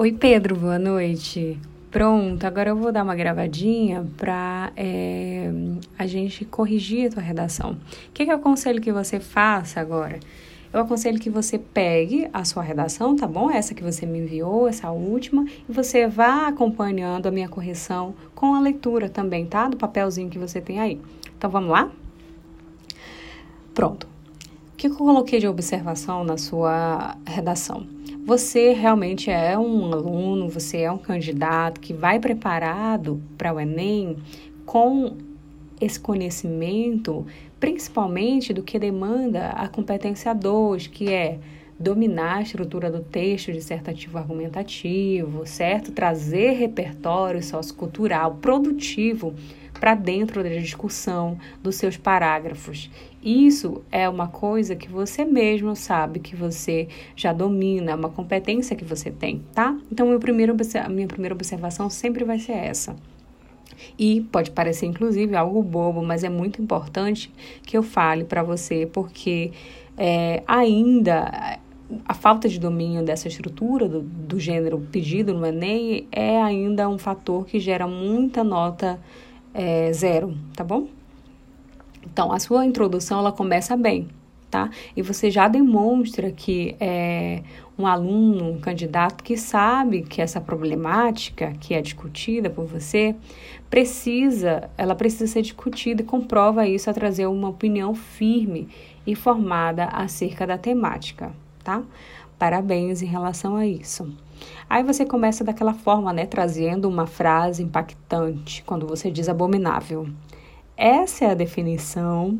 Oi, Pedro, boa noite. Pronto, agora eu vou dar uma gravadinha para é, a gente corrigir a tua redação. O que, que eu aconselho que você faça agora? Eu aconselho que você pegue a sua redação, tá bom? Essa que você me enviou, essa última, e você vá acompanhando a minha correção com a leitura também, tá? Do papelzinho que você tem aí. Então vamos lá? Pronto. O que eu coloquei de observação na sua redação? Você realmente é um aluno, você é um candidato que vai preparado para o Enem com esse conhecimento, principalmente do que demanda a competência 2, que é dominar a estrutura do texto dissertativo argumentativo, certo? Trazer repertório sociocultural produtivo para dentro da discussão dos seus parágrafos. Isso é uma coisa que você mesmo sabe que você já domina, uma competência que você tem, tá? Então, meu primeiro, a minha primeira observação sempre vai ser essa. E pode parecer, inclusive, algo bobo, mas é muito importante que eu fale para você, porque é, ainda a falta de domínio dessa estrutura do, do gênero pedido no Enem é ainda um fator que gera muita nota é, zero, tá bom? Então, a sua introdução ela começa bem, tá? E você já demonstra que é um aluno, um candidato que sabe que essa problemática que é discutida por você precisa, ela precisa ser discutida e comprova isso a trazer uma opinião firme e formada acerca da temática, tá? Parabéns em relação a isso. Aí você começa daquela forma, né, trazendo uma frase impactante quando você diz abominável. Essa é a definição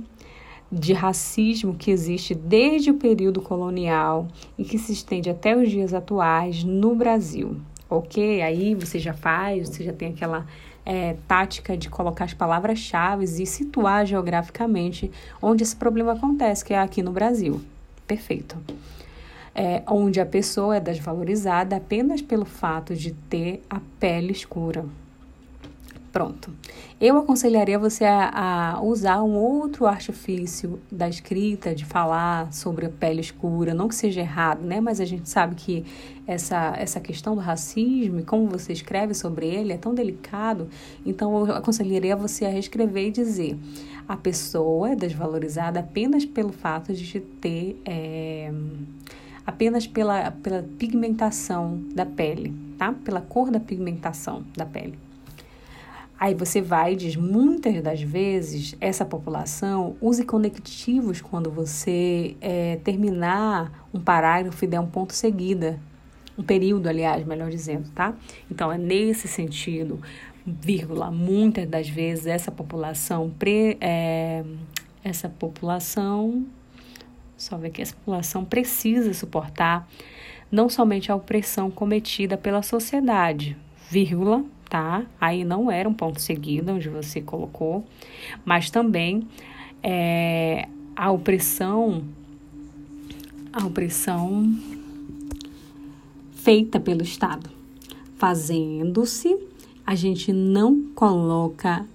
de racismo que existe desde o período colonial e que se estende até os dias atuais no Brasil. Ok? Aí você já faz, você já tem aquela é, tática de colocar as palavras-chave e situar geograficamente onde esse problema acontece, que é aqui no Brasil. Perfeito é, onde a pessoa é desvalorizada apenas pelo fato de ter a pele escura. Pronto. Eu aconselharia você a, a, usar um outro artifício da escrita, de falar sobre a pele escura, não que seja errado, né? Mas a gente sabe que essa, essa questão do racismo e como você escreve sobre ele é tão delicado, então eu aconselharia você a reescrever e dizer: a pessoa é desvalorizada apenas pelo fato de ter. É, apenas pela, pela pigmentação da pele, tá? Pela cor da pigmentação da pele. Aí você vai e diz, muitas das vezes, essa população use conectivos quando você é, terminar um parágrafo e der um ponto seguida. Um período, aliás, melhor dizendo, tá? Então, é nesse sentido, vírgula, muitas das vezes essa população, pre, é, essa população só vê que a população precisa suportar não somente a opressão cometida pela sociedade, vírgula, tá? Aí não era um ponto seguido onde você colocou, mas também é, a opressão, a opressão feita pelo Estado. Fazendo-se, a gente não coloca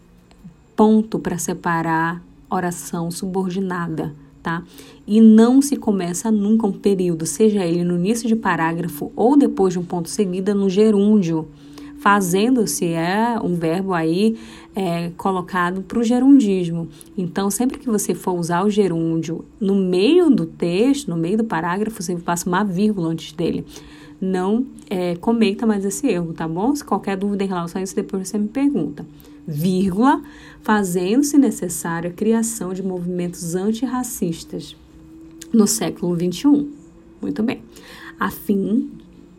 ponto para separar oração subordinada tá? E não se começa nunca um período, seja ele no início de parágrafo ou depois de um ponto seguida no gerúndio, fazendo-se é um verbo aí é, colocado para o gerundismo. Então, sempre que você for usar o gerúndio no meio do texto, no meio do parágrafo, você passa uma vírgula antes dele. Não é, cometa mais esse erro, tá bom? Se qualquer dúvida em relação a isso, depois você me pergunta vírgula, fazendo-se necessária a criação de movimentos antirracistas no século XXI. Muito bem. A fim,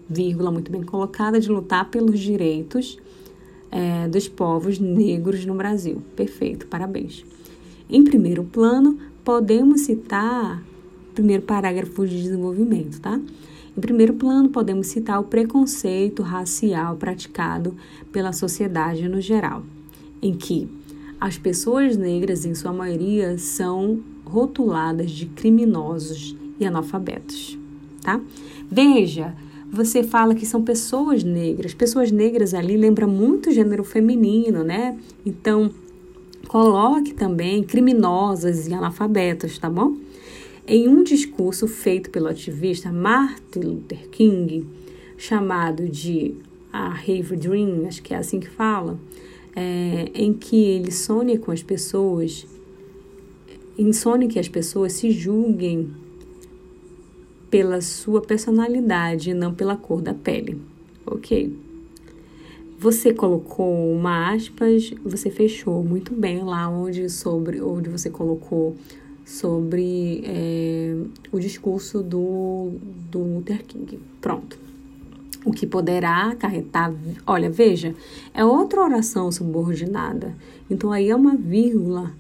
vírgula, muito bem colocada, de lutar pelos direitos é, dos povos negros no Brasil. Perfeito, parabéns. Em primeiro plano, podemos citar primeiro parágrafo de desenvolvimento, tá? Em primeiro plano, podemos citar o preconceito racial praticado pela sociedade no geral em que as pessoas negras, em sua maioria, são rotuladas de criminosos e analfabetos, tá? Veja, você fala que são pessoas negras. Pessoas negras ali lembra muito o gênero feminino, né? Então, coloque também criminosas e analfabetas, tá bom? Em um discurso feito pelo ativista Martin Luther King, chamado de a Rave Dream, acho que é assim que fala, é, em que ele sonha com as pessoas, insone que as pessoas se julguem pela sua personalidade não pela cor da pele, ok? Você colocou uma aspas, você fechou muito bem lá onde sobre onde você colocou sobre é, o discurso do, do Luther King. Pronto. O que poderá acarretar. Olha, veja, é outra oração subordinada. Então aí é uma vírgula,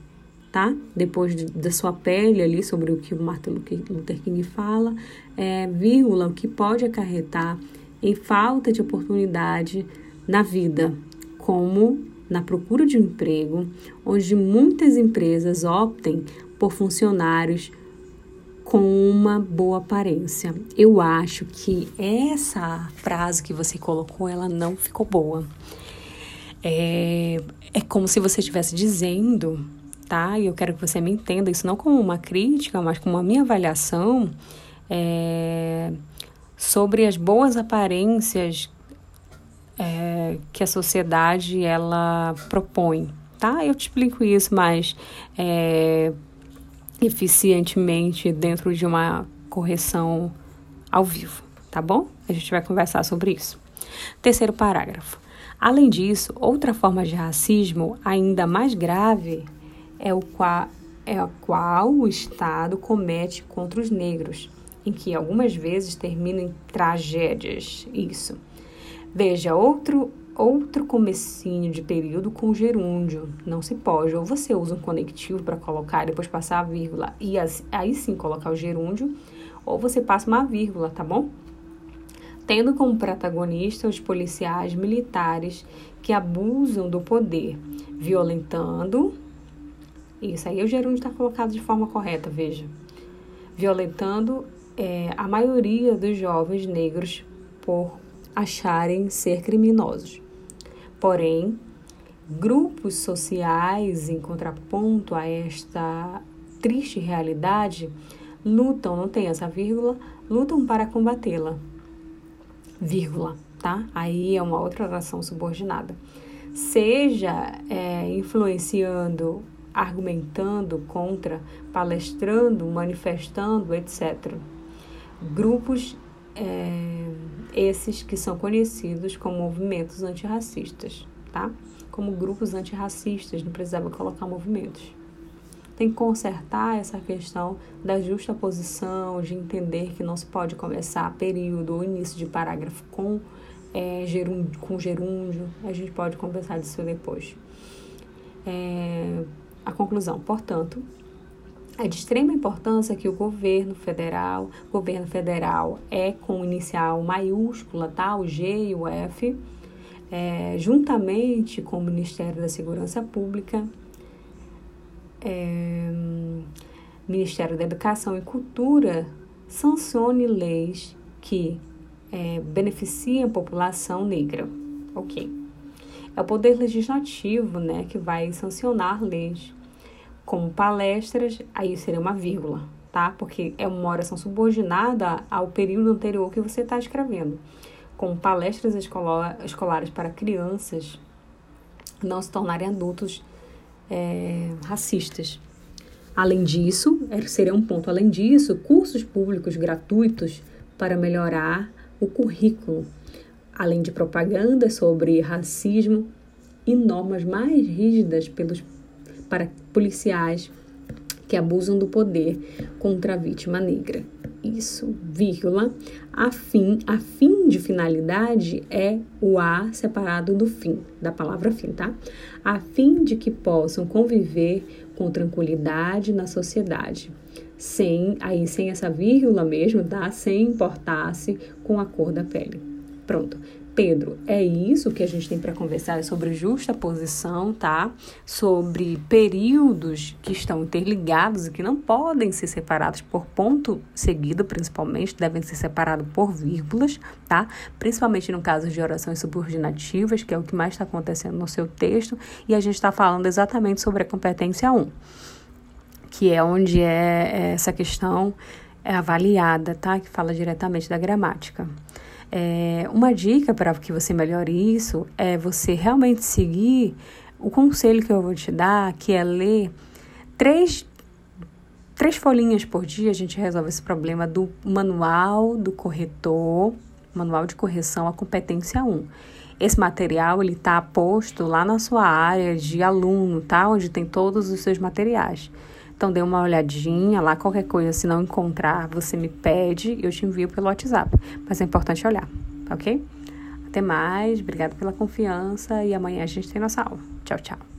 tá? Depois de, da sua pele ali, sobre o que o Martin Luther King fala, é vírgula, o que pode acarretar em falta de oportunidade na vida, como na procura de um emprego, onde muitas empresas optem por funcionários com uma boa aparência. Eu acho que essa frase que você colocou, ela não ficou boa. É, é como se você estivesse dizendo, tá? E eu quero que você me entenda isso não como uma crítica, mas como a minha avaliação é, sobre as boas aparências é, que a sociedade ela propõe, tá? Eu te explico isso mais é, eficientemente dentro de uma correção ao vivo, tá bom? A gente vai conversar sobre isso. Terceiro parágrafo. Além disso, outra forma de racismo ainda mais grave é o qual, é a qual o Estado comete contra os negros, em que algumas vezes termina em tragédias. Isso. Veja, outro outro comecinho de período com gerúndio. Não se pode. Ou você usa um conectivo para colocar depois passar a vírgula e aí sim colocar o gerúndio, ou você passa uma vírgula, tá bom? Tendo como protagonista os policiais militares que abusam do poder, violentando. Isso aí o gerúndio está colocado de forma correta, veja. Violentando é, a maioria dos jovens negros por acharem ser criminosos. Porém, grupos sociais, em contraponto a esta triste realidade, lutam, não tem essa vírgula, lutam para combatê-la. Vírgula, tá? Aí é uma outra oração subordinada. Seja é, influenciando, argumentando contra, palestrando, manifestando, etc. Grupos é, esses que são conhecidos como movimentos antirracistas, tá? Como grupos antirracistas, não precisava colocar movimentos. Tem que consertar essa questão da justa posição, de entender que não se pode começar período ou início de parágrafo com, é, gerúndio, com gerúndio. A gente pode conversar disso depois. É, a conclusão, portanto, é de extrema importância que o governo federal, governo federal é com inicial maiúscula, tá? O G e o F, é, juntamente com o Ministério da Segurança Pública, é, Ministério da Educação e Cultura, sancione leis que é, beneficiem a população negra. Ok. É o Poder Legislativo, né, que vai sancionar leis como palestras, aí seria uma vírgula, tá? Porque é uma oração subordinada ao período anterior que você está escrevendo. Como palestras escolar, escolares para crianças não se tornarem adultos é, racistas. Além disso, é, seria um ponto, além disso, cursos públicos gratuitos para melhorar o currículo, além de propaganda sobre racismo e normas mais rígidas pelos para policiais que abusam do poder contra a vítima negra. Isso, vírgula, a fim, a fim de finalidade é o a separado do fim, da palavra fim, tá? A fim de que possam conviver com tranquilidade na sociedade, sem, aí sem essa vírgula mesmo, tá? Sem importar-se com a cor da pele. Pronto. Pedro, é isso que a gente tem para conversar é sobre justa posição, tá? Sobre períodos que estão interligados e que não podem ser separados por ponto seguido, principalmente, devem ser separados por vírgulas, tá? Principalmente no caso de orações subordinativas, que é o que mais está acontecendo no seu texto, e a gente está falando exatamente sobre a competência 1, que é onde é essa questão é avaliada, tá? Que fala diretamente da gramática. É, uma dica para que você melhore isso é você realmente seguir o conselho que eu vou te dar, que é ler três, três folhinhas por dia. A gente resolve esse problema do manual do corretor, manual de correção, a competência 1. Esse material ele está posto lá na sua área de aluno, tá? Onde tem todos os seus materiais. Então dê uma olhadinha lá, qualquer coisa, se não encontrar, você me pede, eu te envio pelo WhatsApp. Mas é importante olhar, ok? Até mais, obrigada pela confiança e amanhã a gente tem nossa aula. Tchau, tchau.